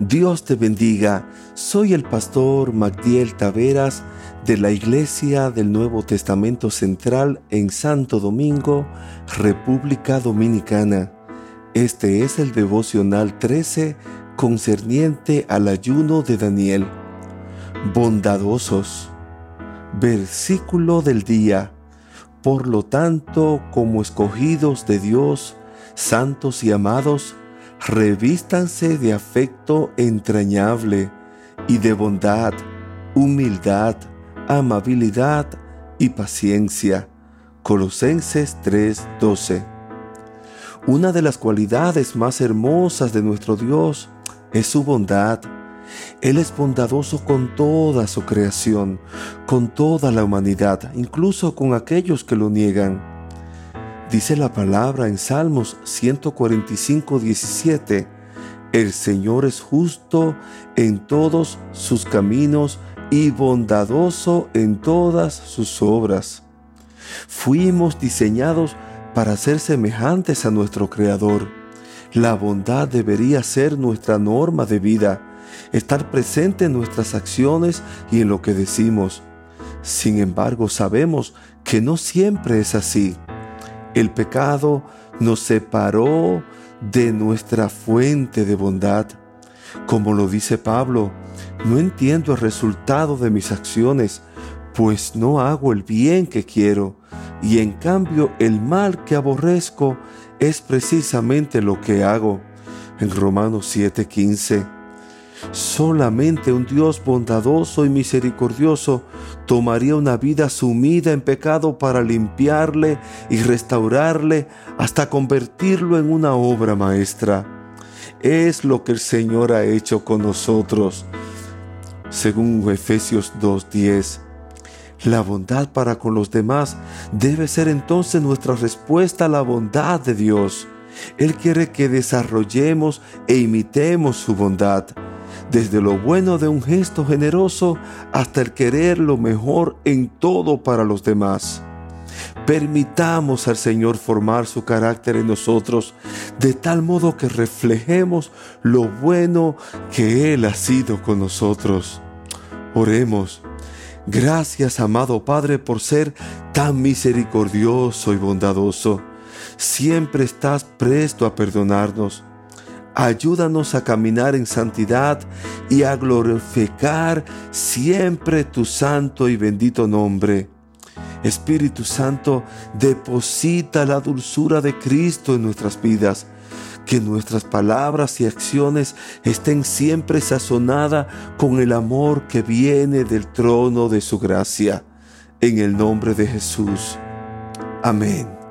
Dios te bendiga. Soy el pastor Magdiel Taveras de la Iglesia del Nuevo Testamento Central en Santo Domingo, República Dominicana. Este es el devocional 13 concerniente al ayuno de Daniel. Bondadosos. Versículo del día. Por lo tanto, como escogidos de Dios, santos y amados, revístanse de afecto entrañable y de bondad, humildad, amabilidad y paciencia. Colosenses 3:12. Una de las cualidades más hermosas de nuestro Dios es su bondad. Él es bondadoso con toda su creación, con toda la humanidad, incluso con aquellos que lo niegan. Dice la palabra en Salmos 145, 17, El Señor es justo en todos sus caminos y bondadoso en todas sus obras. Fuimos diseñados para ser semejantes a nuestro Creador. La bondad debería ser nuestra norma de vida, estar presente en nuestras acciones y en lo que decimos. Sin embargo, sabemos que no siempre es así. El pecado nos separó de nuestra fuente de bondad. Como lo dice Pablo, no entiendo el resultado de mis acciones, pues no hago el bien que quiero, y en cambio el mal que aborrezco es precisamente lo que hago. En Romanos 7:15. Solamente un Dios bondadoso y misericordioso tomaría una vida sumida en pecado para limpiarle y restaurarle hasta convertirlo en una obra maestra. Es lo que el Señor ha hecho con nosotros. Según Efesios 2.10, la bondad para con los demás debe ser entonces nuestra respuesta a la bondad de Dios. Él quiere que desarrollemos e imitemos su bondad desde lo bueno de un gesto generoso hasta el querer lo mejor en todo para los demás. Permitamos al Señor formar su carácter en nosotros de tal modo que reflejemos lo bueno que Él ha sido con nosotros. Oremos. Gracias, amado Padre, por ser tan misericordioso y bondadoso. Siempre estás presto a perdonarnos Ayúdanos a caminar en santidad y a glorificar siempre tu santo y bendito nombre. Espíritu Santo, deposita la dulzura de Cristo en nuestras vidas. Que nuestras palabras y acciones estén siempre sazonadas con el amor que viene del trono de su gracia. En el nombre de Jesús. Amén.